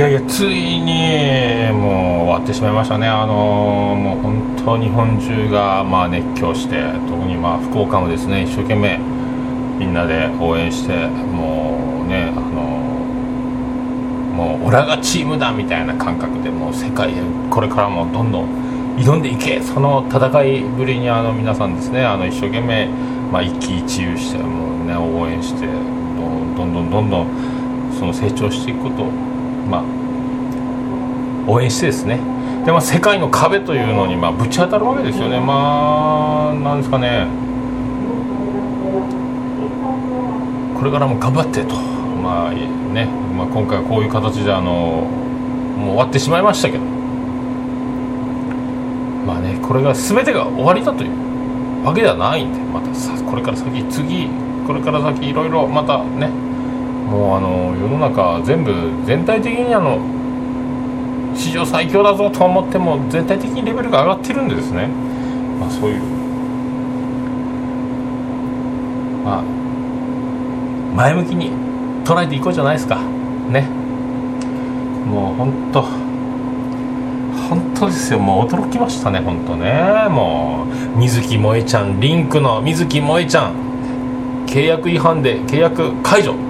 いやいやついにもう終わってしまいましたね。あのもう本当日本中がまあ熱狂して特にまあ福岡もですね一生懸命みんなで応援してもうねあのもう俺らがチームだみたいな感覚でもう世界へこれからもどんどん挑んでいけその戦いぶりにあの皆さんですねあの一生懸命、まあ、一喜一憂してもう、ね、応援してどんどんどんどんどんその成長していくことを、まあ、応援してですね。で、まあ、世界の壁というのに、まあ、ぶち当たるわけですよね。まあなんですかね。これからも頑張ってと。まあね、まあ、今回はこういう形であのもう終わってしまいましたけど。まあねこれが全てが終わりだという。わけではないんでまたさこれから先次これから先いろいろまたねもうあの世の中全部全体的にあの史上最強だぞと思っても全体的にレベルが上がってるんでですね。まあそういう。まあ前向きに捉えていこうじゃないですか。ね。もう本当本当ですよ。もう驚きましたね本当ね。もう水木萌ちゃんリンクの水木萌ちゃん。契約違反で契約解除。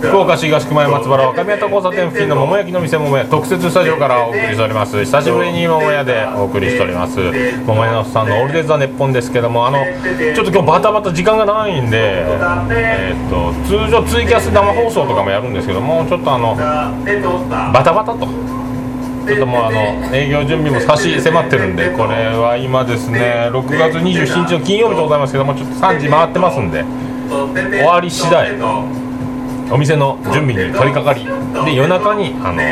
福岡市東区前松原若宮と交差点付近の桃焼きの店桃屋特設スタジオからお送りしております。久しぶりに桃屋でお送りしております。桃屋さんの「オールデイ・ザ・ネッポン」ですけどもあのちょっと今日バタバタ時間がないんでえーと通常ツイキャス生放送とかもやるんですけどもちょっとあのバタバタと。ちょっともうあの営業準備も差し迫ってるんでこれは今ですね6月27日の金曜日でございますけどもちょっと3時回ってますんで終わり次第。お店の準備に取り掛かりで夜中にあの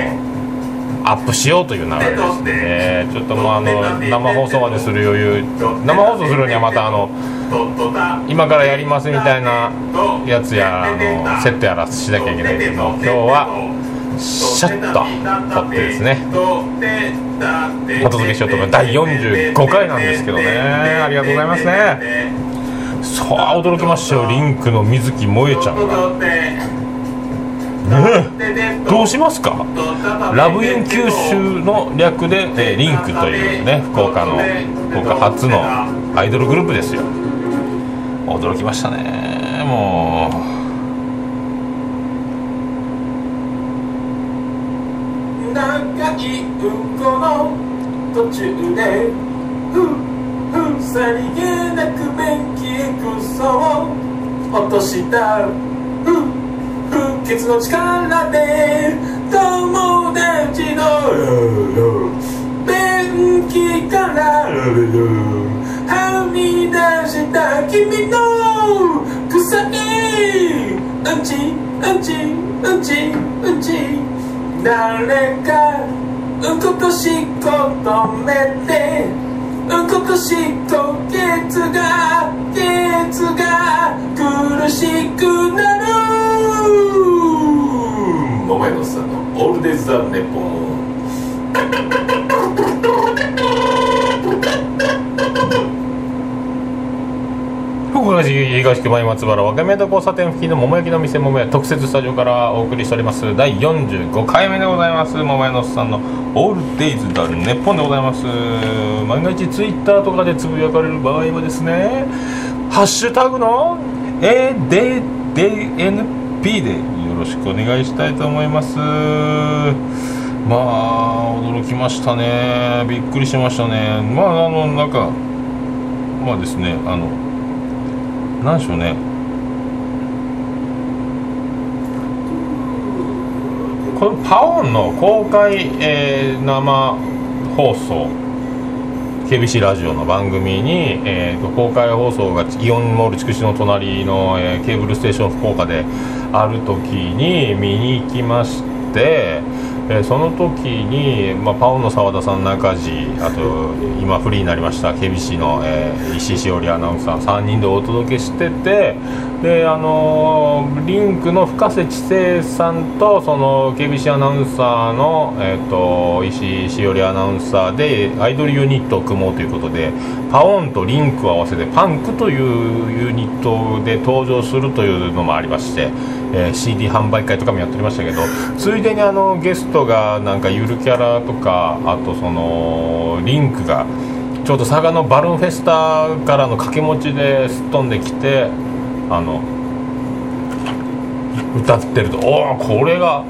アップしようという流れですね。ちょっともうあの生放送までする余裕。生放送するにはまたあの今からやりますみたいなやつやあのセットやらしなきゃいけないけど今日はシャッと撮ってですね。お届けしようと思う。第45回なんですけどね。ありがとうございますね。さあ驚きましたよ。リンクの水木萌ちゃんが。どうしますか？ラブイン九州の略で、えーリンクというね福岡の福岡初のアイドルグループですよ。驚きましたね。もう。長いうんこの途中でふふさりげなく便器へクソを落としたふ不潔の力で友達の便器からはみ出した君の臭いうんちうんちうんちうんち誰かうんことしっこ止めて美しいと月が月が苦しくなる。桃屋のさんのオールデイズ・ザ・ネポン福岡市東区前松原若宮と交差点付近の桃焼きの店桃屋特設スタジオからお送りしております。第45回目でございます。桃屋のおっさんのオールデイズだネッポンでございます。万が一ツイッターとかでつぶやかれる場合はですねハッシュタグの ADDNP でよろしくお願いしたいと思います。まあ驚きましたね。びっくりしましたね。まああのなんかまあですねあのなんでしょうね。このパオンの公開、えー生放送 KBC ラジオの番組に、えーと公開放送がイオンモール筑紫の隣の、えーケーブルステーション福岡である時に見に行きまして、えーその時に、まあ、パオンの澤田さん中地あと今フリーになりました KBC の、えー石井しおりアナウンサー3人でお届けしててであのリンクの深瀬知世さんとその KBC アナウンサーの、えー、と石井しおりアナウンサーでアイドルユニットを組もうということでパオンとリンクを合わせてパンクというユニットで登場するというのもありまして、えー CD 販売会とかもやっておりましたけどついでにあのゲストがなんかゆるキャラとかあとそのリンクがちょうど佐賀のバルーンフェスタからの掛け持ちですっ飛んできてあの歌ってると。おおこれが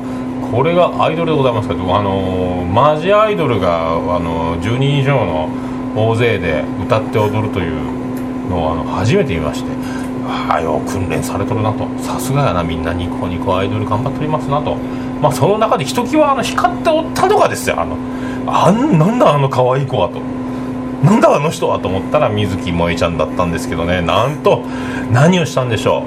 これがアイドルでございますけどあのマジアイドルがあの10人以上の大勢で歌って踊るというのをあの初めて見まして。ああよ訓練されとるなと。さすがやなみんな。ニコニコアイドル頑張っておりますなと。まあその中でひときわあの光っておったのがですよ。あのあんなんだあの可愛い子はと。なんだあの人はと思ったら水木萌ちゃんだったんですけどね。なんと何をしたんでしょう、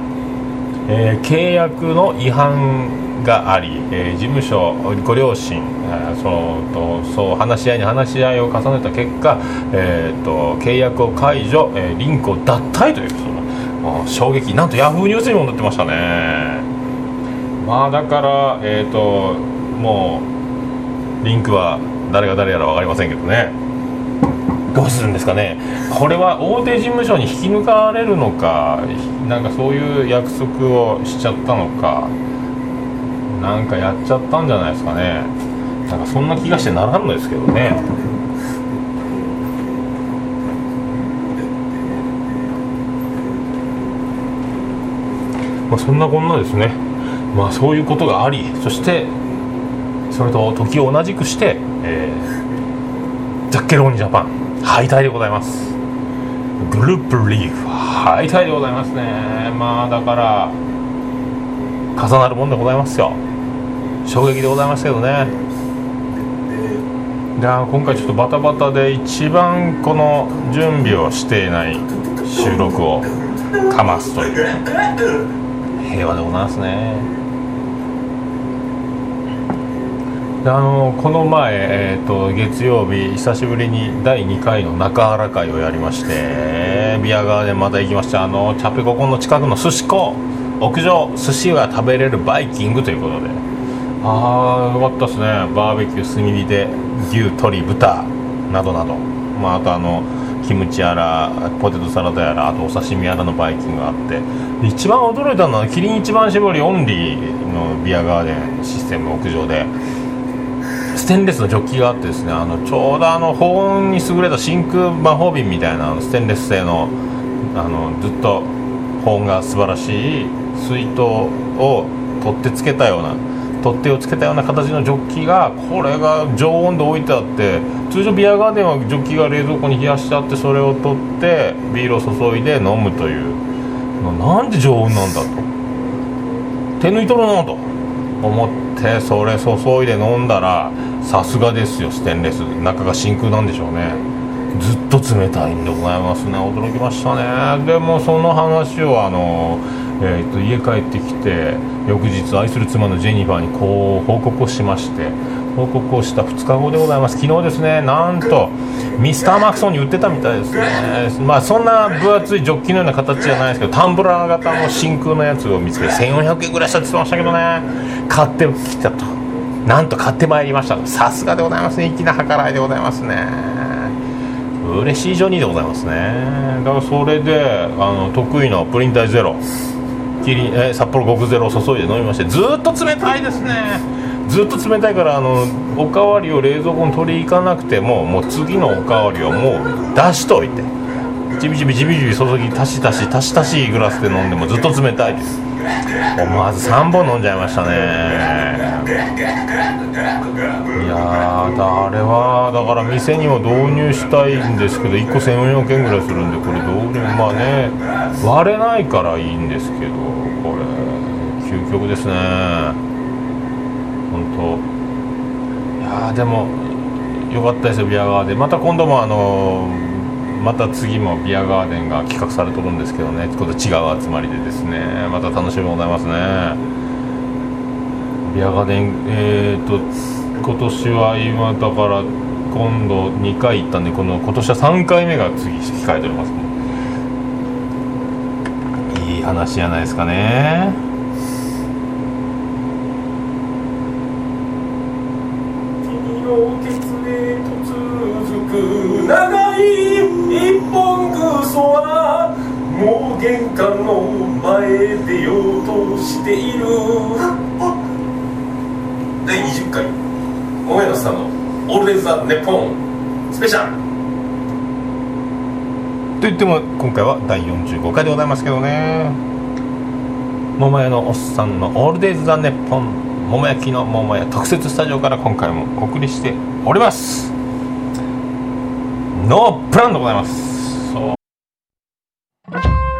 えー契約の違反があり、えー事務所ご両親、えーそうとそう話し合いに話し合いを重ねた結果、えー、と契約を解除、えーリンクを脱退というその衝撃。なんとヤフーニュースにも載ってましたね。まあだからえっ、ともうリンクは誰が誰やら分かりませんけどね。どうするんですかね。これは大手事務所に引き抜かれるのかなんかそういう約束をしちゃったのかなんかやっちゃったんじゃないですかね。なんかそんな気がしてならんのですけどね。まあそんなこんなですね。まあそういうことがありそしてそれと時を同じくして、えージャッケローニジャパン敗退でございます。グループリーグ敗退でございますね。まあだから重なるもんでございますよ。衝撃でございますけどね。であ今回ちょっとバタバタで一番この準備をしていない収録をかますという。平和でございますね。であのこの前、えー、と月曜日久しぶりに第2回の中原会をやりましてビアガーデンまた行きました。あのチャペココの近くの寿司港屋上寿司が食べれるバイキングということで。ああよかったですね。バーベキュー炭火で牛鶏豚などなど、まあ、あとあのキムチやらポテトサラダやらあとお刺身やらのバイキングがあって一番驚いたのはキリン一番搾りオンリーのビアガーデンシステム屋上でステンレスのジョッキがあってですねあのちょうどあの保温に優れた真空魔法瓶みたいなステンレス製のあのずっと保温が素晴らしい水筒を取ってつけたような取っ手をつけたような形のジョッキがこれが常温で置いてあって通常ビアガーデンはジョッキが冷蔵庫に冷やしてあってそれを取ってビールを注いで飲むというなんで常温なんだと。手抜いとるのと思ってそれ注いで飲んだらさすがですよステンレス。中が真空なんでしょうね。ずっと冷たいんでございますね。驚きましたね。でもその話をあの、えーと家帰ってきて翌日愛する妻のジェニファーにこう報告をしまして報告をした2日後でございます。昨日ですねなんとミスターマクソンに売ってたみたいですね。まあそんな分厚いジョッキのような形じゃないですけどタンブラー型の真空のやつを見つけて1400円ぐらいしたって言ってましたけどね。買ってきたと。なんと買ってまいりましたさすがでございますね。粋な計らいでございますね。嬉しいジョニーでございますね。だからそれであの得意のプリン体ゼロ。キリンえ札幌極ゼロを注いで飲みましてずっと冷たいですね。ずっと冷たいからあのおかわりを冷蔵庫に取り行かなくてももう次のおかわりをもう出しといて。ちびちびちびちび注ぎ足し足し足し足しグラスで飲んでもずっと冷たいです。思わず3本飲んじゃいましたね。いやあれはだから店にも導入したいんですけど1個1400円ぐらいするんでこれ導入まあね割れないからいいんですけどこれ究極ですね。本当。いやでもよかったですよビアガーデン。また今度もあのまた次もビアガーデンが企画されとるんですけどね。今度違う集まりでですね。また楽しみございますね。ビアガーデンえー、と今年は今だから今度2回行ったんでこの今年は3回目が次控えております。いい話じゃないですかね。本グソはもう玄関の前出ようとしている。第20回大野さんの「オールデイズ・ザ・ネポン」スペシャル。と言っても今回は第45回でございますけどね。桃屋のおっさんの「オールデイズ・ザ・ネッポン」桃焼きの桃屋特設スタジオから今回もお送りしております。ノープランでございます。さ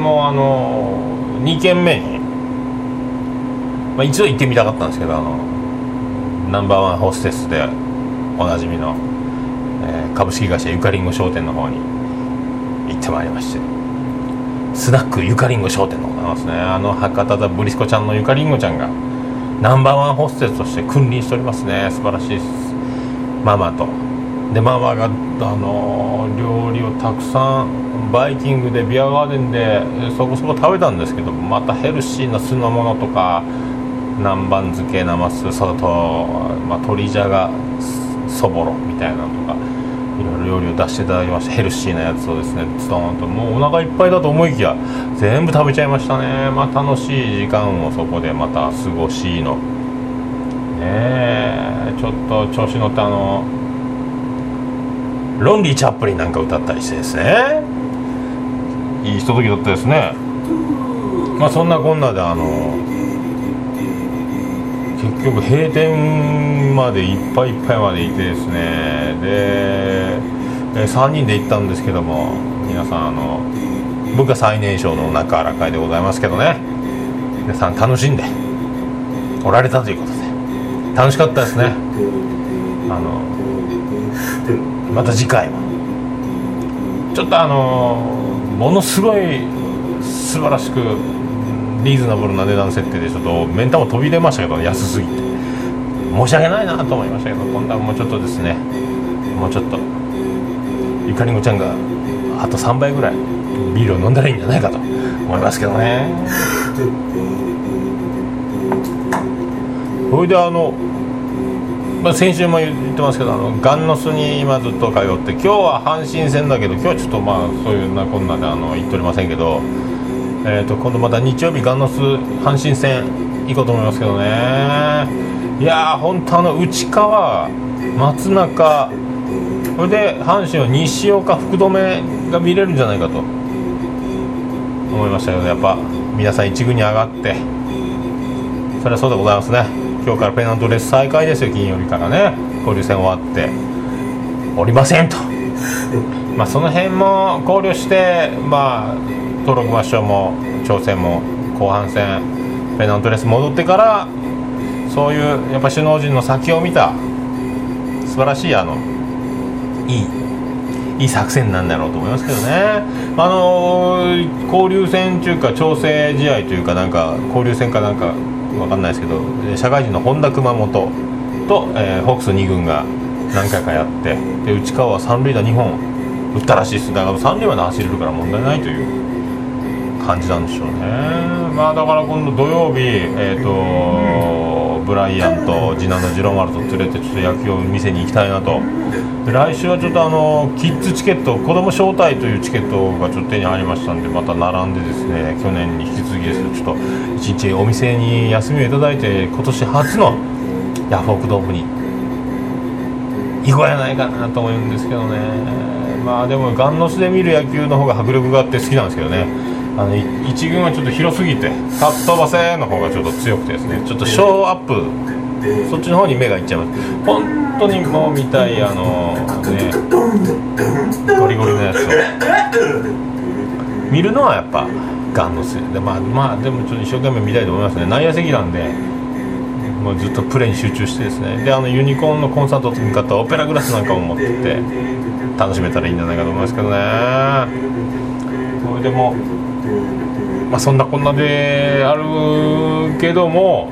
もあの2軒目に、まあ、一度行ってみたかったんですけどあのナンバーワンホステスでおなじみの、えー株式会社ゆかりんご商店の方に行ってまいりましてスナックゆかりんご商店でございますね。あの博多座ブリスコちゃんのゆかりんごちゃんがナンバーワンホステスとして君臨しておりますね。素晴らしいです。ママと。でママがあの料理をたくさんバイキングでビアガーデンでそこそこ食べたんですけどまたヘルシーな酢の物とか南蛮漬けなますそれと、まあ、鶏じゃがそぼろみたいなのとかいろいろ料理を出していただきましてヘルシーなやつをですねストーンともうお腹いっぱいだと思いきや全部食べちゃいましたね。まあ楽しい時間をそこでまた過ごしの。ねえちょっと調子乗ってあのロンリー・チャップリンなんか歌ったりしてですね。いいひとときだったですね。まあそんなこんなであの結局閉店までいっぱいいっぱいまでいてですね。で3人で行ったんですけども皆さんあの僕が最年少の中原会でございますけどね。皆さん楽しんでおられたということで。楽しかったですね。あのまた次回もちょっとあのものすごい素晴らしくリーズナブルな値段設定でちょっと目ん玉飛び出ましたけど安すぎて。申し訳ないなと思いましたけど今度はもうちょっとですねもうちょっとゆかりんごちゃんがあと3倍ぐらいビールを飲んだらいいんじゃないかと思いますけどね。それであの、まあ、先週も言ってますけどあのガンノスに今ずっと通って今日は阪神戦だけど今日はちょっとまあそういうなこんなであの行っておりませんけど、えー、と今度また日曜日ガンノス阪神戦行こうと思いますけどね。いやー本当あの内川松中それで阪神は西岡福留が見れるんじゃないかと。思いましたけどやっぱ皆さん一軍に上がって。それはそうでございますね。今日からペナントレース再開ですよ金曜日からね。交流戦終わって。おりませんと。まあその辺も考慮してまあ登録抹消も挑戦も後半戦ペナントレース戻ってからそういうやっぱ首脳陣の先を見た素晴らしいあのいいいい作戦なんだろうと思いますけどね、あのー交流戦というか調整試合というかなんか交流戦かなんかわかんないですけど社会人の本田熊本と、えーホークス2軍が何回かやってで内川は三塁打2本打ったらしいです。だから三塁まで走れるから問題ないという感じなんでしょうね。まあだから今度土曜日えっ、とブライアンと次男のジロマルと連れてちょっと野球を見せに行きたいなと。来週はちょっとあのキッズチケット子供招待というチケットがちょっと手に入りましたんでまた並んでですね去年に引き続きですちょっと一日お店に休みをいただいて今年初のヤフオクドームに行こうやないかなと思うんですけどね。まあでもガンノスで見る野球の方が迫力があって好きなんですけどね。あの一軍はちょっと広すぎてかっ飛ばせの方がちょっと強くてですね。ちょっとショーアップ。そっちの方に目がいっちゃいます本当にもう見たいあのねゴリゴリのやつを。見るのはやっぱガンノスでまあまあでもちょっと一生懸命見たいと思いますね。内野席なんでもうずっとプレーに集中してですね。であのユニコーンのコンサートに買ったオペラグラスなんかも持ってって楽しめたらいいんじゃないかと思いますけどね。これでもまあそんなこんなであるけども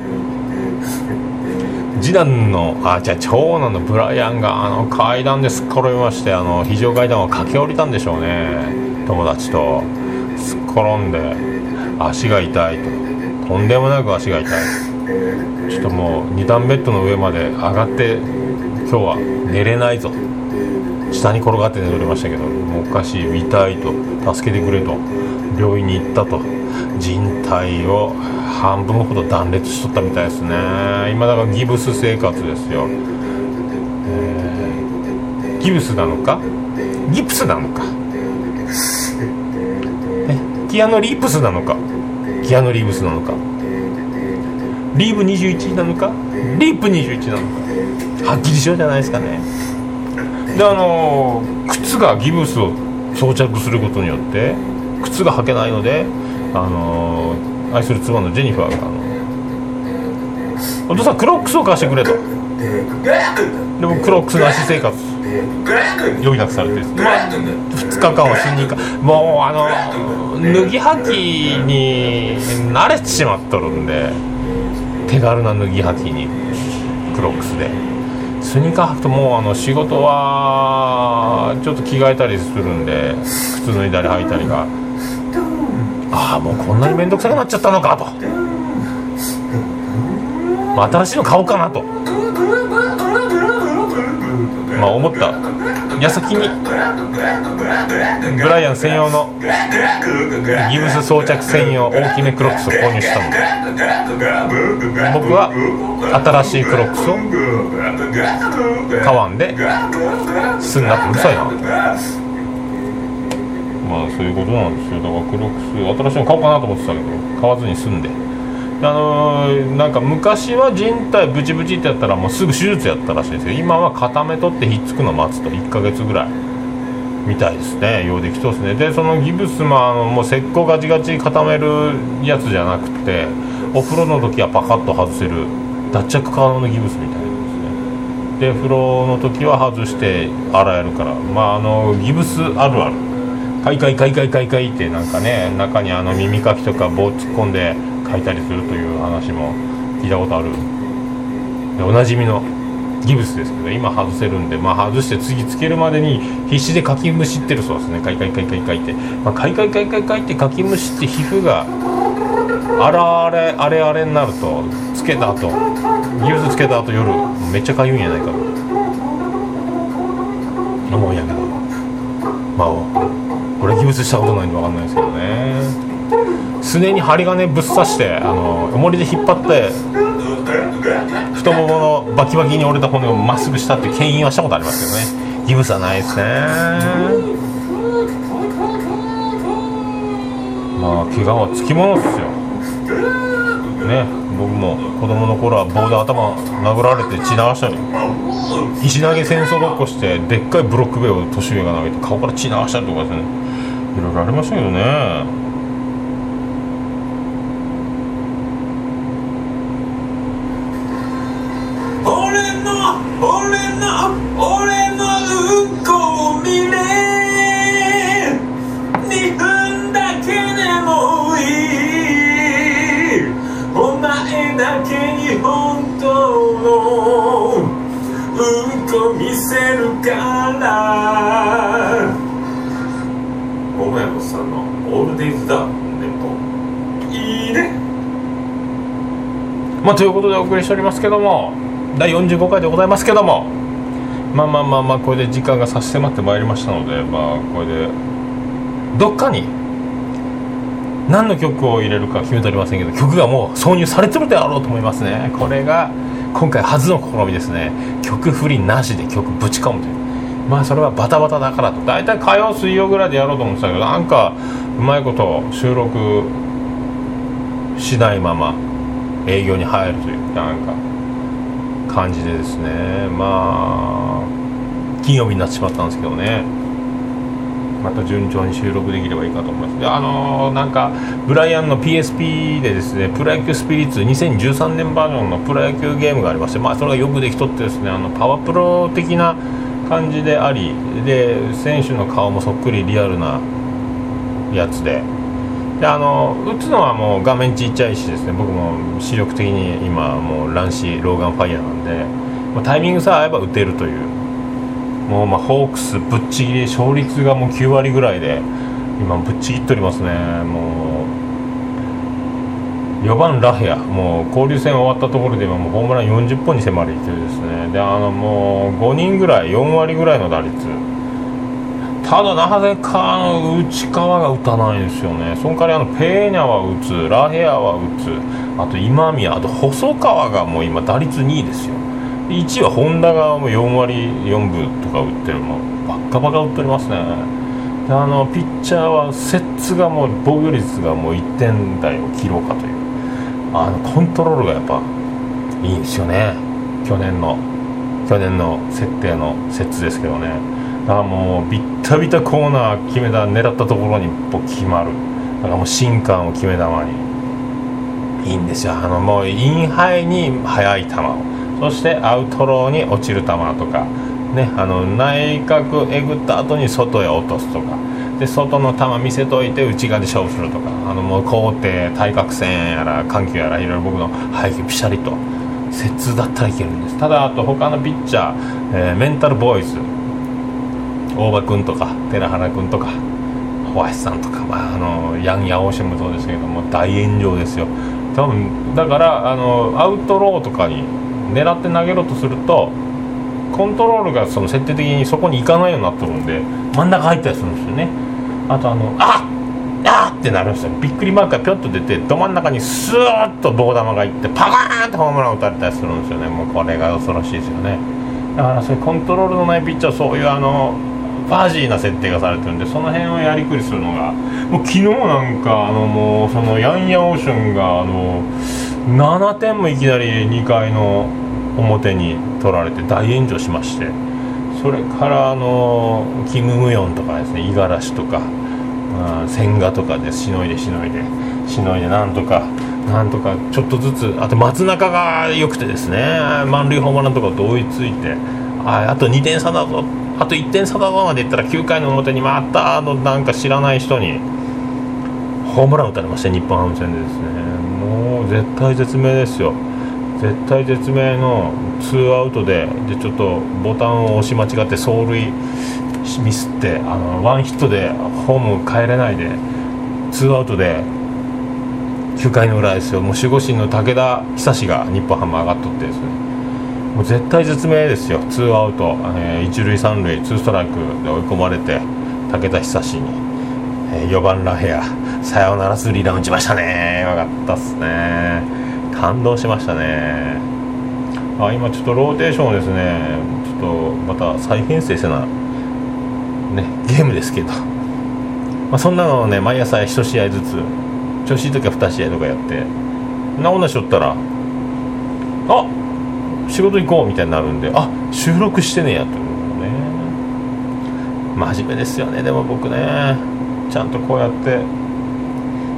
次男のあじゃあ長男のブライアンがあの階段ですっ転びましてあの非常階段を駆け下りたんでしょうね。友達と。すっ転んで足が痛いと。とんでもなく足が痛い。ちょっともう2段ベッドの上まで上がって今日は寝れないぞ。下に転がって寝ておりましたけどもうおかしい。痛いと。助けてくれと。病院に行ったと。人体を半分ほど断裂しとったみたいですね。今だからギブス生活ですよ、えーギブスなのか？ギプスなのか？えキアノ・リープスなのか？キアノ・リーブスなのか？リーブ21なのか？リープ21なのか？はっきりしようじゃないですかね。であの靴がギブスを装着することによって靴が履けないので、あの愛する妻のジェニファーがあのお父さんクロックスを貸してくれと。でもクロックスなし生活。余儀なくされてまあ、2日間は死にかもうあの脱ぎ履きに慣れてしまっとるんで手軽な脱ぎ履きにクロックスで。スニーカー履くともうあの仕事はちょっと着替えたりするんで靴脱いだり履いたりがああもうこんなに面倒くさくなっちゃったのかと、ま、新しいの買おうかなと。まあ思った。矢先にブライアン専用のギブス装着専用大きめクロックスを購入したので。僕は新しいクロックスを買わんですんなってうるさいな。まあそういうことなんですよ。だからクロックス新しいの買おうかなと思ってたけど買わずに済んで。あのー、なんか昔は人体ブチブチってやったらもうすぐ手術やったらしいですけど今は固め取ってひっつくの待つと1ヶ月ぐらい。みたいですね。ようできとですね。でそのギブスもあのもう石膏ガチガチ固めるやつじゃなくてお風呂の時はパカッと外せる脱着可能のギブスみたいなですね。で風呂の時は外して洗えるから。まああのギブスあるある。カイカイカイカイカイカイってなんかね中にあの耳かきとか棒突っ込んで書いたりするという話も聞いたことある。でおなじみのギブスですけど今外せるんで、まあ、外して次つけるまでに必死でかきむしってるそうですね。カイカイカイカイカイって、まあ、カイカイカイカイカイってかきむしって皮膚があらあれあれあれになるとつけた後ギブスつけた後夜めっちゃかゆいんやないかと。思うんやけど。まあ俺ギブスしたことないんで分かんないですけどね。すねに針金ぶっ刺してあの重りで引っ張って太もものバキバキに折れた骨をまっすぐしたって牽引はしたことありますけどね。ギブスはないですね。まあ怪我はつきものっすよ。ね僕も子供の頃は棒で頭殴られて血流したり。石投げ戦争ごっこしてでっかいブロック塀を年上が投げて顔から血流したりとかですね。いろいろありましたけどね。デイズ・いいね。まあということでお送りしておりますけども第45回でございますけどもまあまあまあまあこれで時間が差し迫ってまいりましたのでまあこれでどっかに何の曲を入れるか決めておりませんけど曲がもう挿入されてるであろうと思いますね。これが今回初の試みですね。曲振りなしで曲ぶち込むというまあそれはバタバタだからと。大体火曜水曜ぐらいでやろうと思ってたけどなんかうまいこと収録しないまま営業に入るというなんか感じでですね。まあ金曜日になってしまったんですけどね。また順調に収録できればいいかと思います。であのー、なんかブライアンの PSP でですねプロ野球スピリッツ2013年バージョンのプロ野球ゲームがありましてまあそれがよくできとってですねあのパワープロ的な感じでありで選手の顔もそっくりリアルなやつで。であの打つのはもう画面ちっちゃいしですね。僕も視力的に今もう乱視ローガンファイヤーなんで、ま、タイミングさえ合えば打てるという。もうまあホークスぶっちぎり勝率がもう9割ぐらいで今ぶっちぎっておりますね。もう4番ラヘアもう交流戦終わったところで今もうホームラン40本に迫る勢いですね。であのもう5人ぐらい4割ぐらいの打率。ただなぜかあの内川が打たないですよね。その代わりあのペーニャは打つラヘアは打つ。あと今宮あと細川がもう今打率2位ですよ。1位は本田がもう4割4分とか打ってるもうバッカバカ打っておりますね。あのピッチャーは摂津がもう防御率がもう1点台を切ろうかという。あのコントロールがやっぱいいんですよね。去年の去年の設定の説ですけどね。だからもうビッタビタコーナー決めた狙ったところにもう決まる。だからもう新感を決め球に。いいんですよ。あのもうインハイに速い球を。そしてアウトローに落ちる球とか。ねあの内角えぐった後に外へ落とすとか。で外の球見せといて内側で勝負するとかあのもう高低対角線やら緩急やらいろいろ僕の背景ピシャリと接通だったらいけるんです。ただあと他のピッチャー、えー、メンタルボーイズ大場君とか寺原君とか小林さんとか、まあ、あのヤン・ヤオシもそうですけども大炎上ですよ。多分だからあのアウトローとかに狙って投げろとするとコントロールがその設定的にそこに行かないようになってるんで真ん中入ったりするんですよね。あとあのあっあってなるんですよびっくりマークがぴょっと出てど真ん中にスーッと棒玉がいってパカーンってホームラン打たれたりするんですよね。もうこれが恐ろしいですよね。だからそれコントロールのないピッチャーそういうあのファージーな設定がされてるんでその辺をやりくりするのがもう昨日なんかあのもうそのヤンヤオーションがあの7点もいきなり2回の表に取られて大炎上しましてそれからあのキム・ムヨンとかですね五十嵐とかあ、線画とかでしのいでしのいでしのいでなんとかなんとかちょっとずつあと松中が良くてですね満塁ホームランとかと追いついてああと2点差だぞ。あと1点差だぞまでいったら9回の表にまたあのなんか知らない人にホームラン打たれました日本ハム戦でですね。もう絶対絶命ですよ。絶対絶命のツーアウトででちょっとボタンを押し間違って走塁ミスってあのワンヒットでホーム帰れないでツーアウトで9回の裏ですよ。もう守護神の武田久が日本ハム上がっとってですね。もう絶体絶命ですよ。ツーアウト、えー、一塁三塁ツーストライクで追い込まれて武田久に、えー、4番ラヘア。サヨならスリーラン打ちましたね。よかったっすね。感動しましたね。あ今ちょっとローテーションをですねちょっとまた再編成せなね、ゲームですけど、まあ、そんなのをね毎朝1試合ずつ調子いい時は2試合とかやって直なしとったらあ仕事行こうみたいになるんであ収録してねえやと思うね。真面目ですよねでも僕ね。ちゃんとこうやって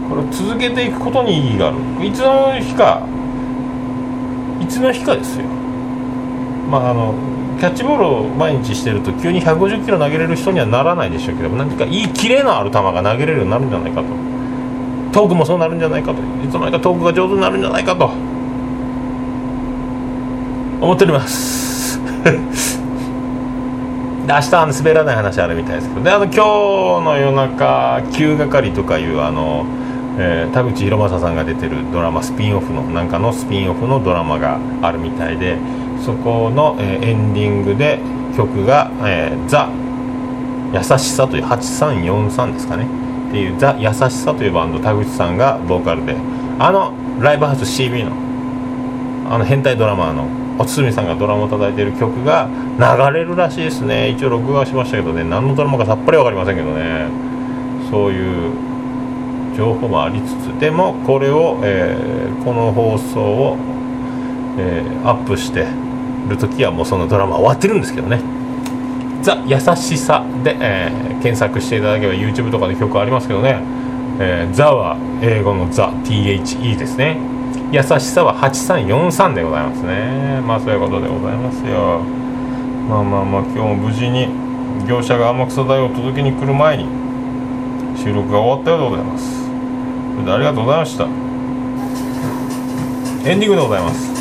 これ続けていくことに意義がある。いつの日かいつの日かですよ。まああのキャッチボールを毎日してると急に150キロ投げれる人にはならないでしょうけど何かいいキレのある球が投げれるようになるんじゃないかと。トークもそうなるんじゃないかと。いつの間にかトークが上手になるんじゃないかと。思っております。で明日あの滑らない話あるみたいですけどであの今日の夜中「急係」とかいうあの、えー、田口博正さんが出てるドラマスピンオフのなんかのスピンオフのドラマがあるみたいで。そこの、えー、エンディングで曲が「えー、ザ・優しさ」という8343ですかね。っていう「ザ・優しさ」というバンド田口さんがボーカルで。あのライブハウス CB のあの変態ドラマーのおつみさんがドラマを叩いてる曲が流れるらしいですね。一応録画しましたけどね。何のドラマかさっぱり分かりませんけどね。そういう情報もありつつ。でもこれを、えー、この放送を、えー、アップしてる時はもうそのドラマ終わってるんですけどね「ザ・優しさで」えー、検索していただければ YouTube とかで曲ありますけどね「えー、ザ」は英語の「ザ」「THE」ですね。優しさは8343でございますね。まあそういうことでございますよ。まあまあまあ今日も無事に業者が天草台を届けに来る前に収録が終わったようでございます。ありがとうございました。エンディングでございます。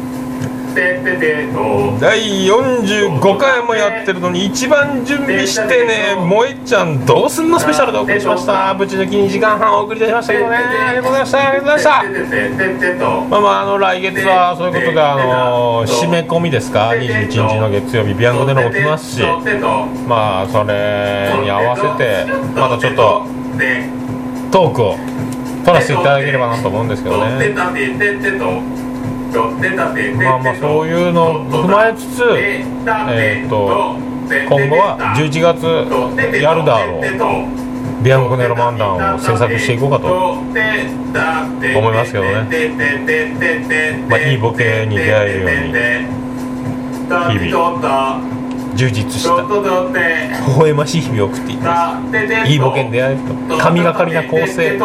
第45回もやってるのに一番準備してね。萌えちゃんどうすんのスペシャルでお送りしました。ぶち抜き2時間半お送りいたしました。けどねありがとうございました。ありがとうございました。まあまああの来月はそういうことがあの締め込みですか？21日の月曜日。ビアンコでのも来ますし。まあそれに合わせてまたちょっとトークを取らせていただければなと思うんですけどね。まあまあそういうのを踏まえつつえーと今後は11月やるだろうビアンコネロ漫談を制作していこうかと思いますけどね。まあいいボケに出会えるように日々充実した微笑ましい日々を送っていきます。いいボケに出会えると神がかりな構成。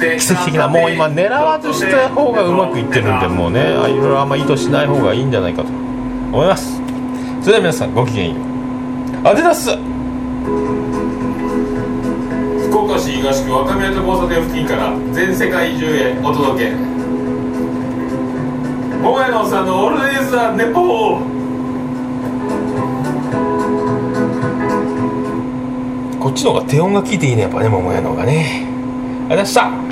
奇跡的なもう今狙わずした方がうまくいってるんでもうねあいろいろあんま意図しない方がいいんじゃないかと思います。それでは皆さんごきげんようアデダス。福岡市東区若宮と交差点付近から全世界中へお届け。桃屋のおっさんのオールディーズ・ザ・ネポー。こっちの方が低音が効いていいねやっぱね桃屋の方がね。ありがとうございました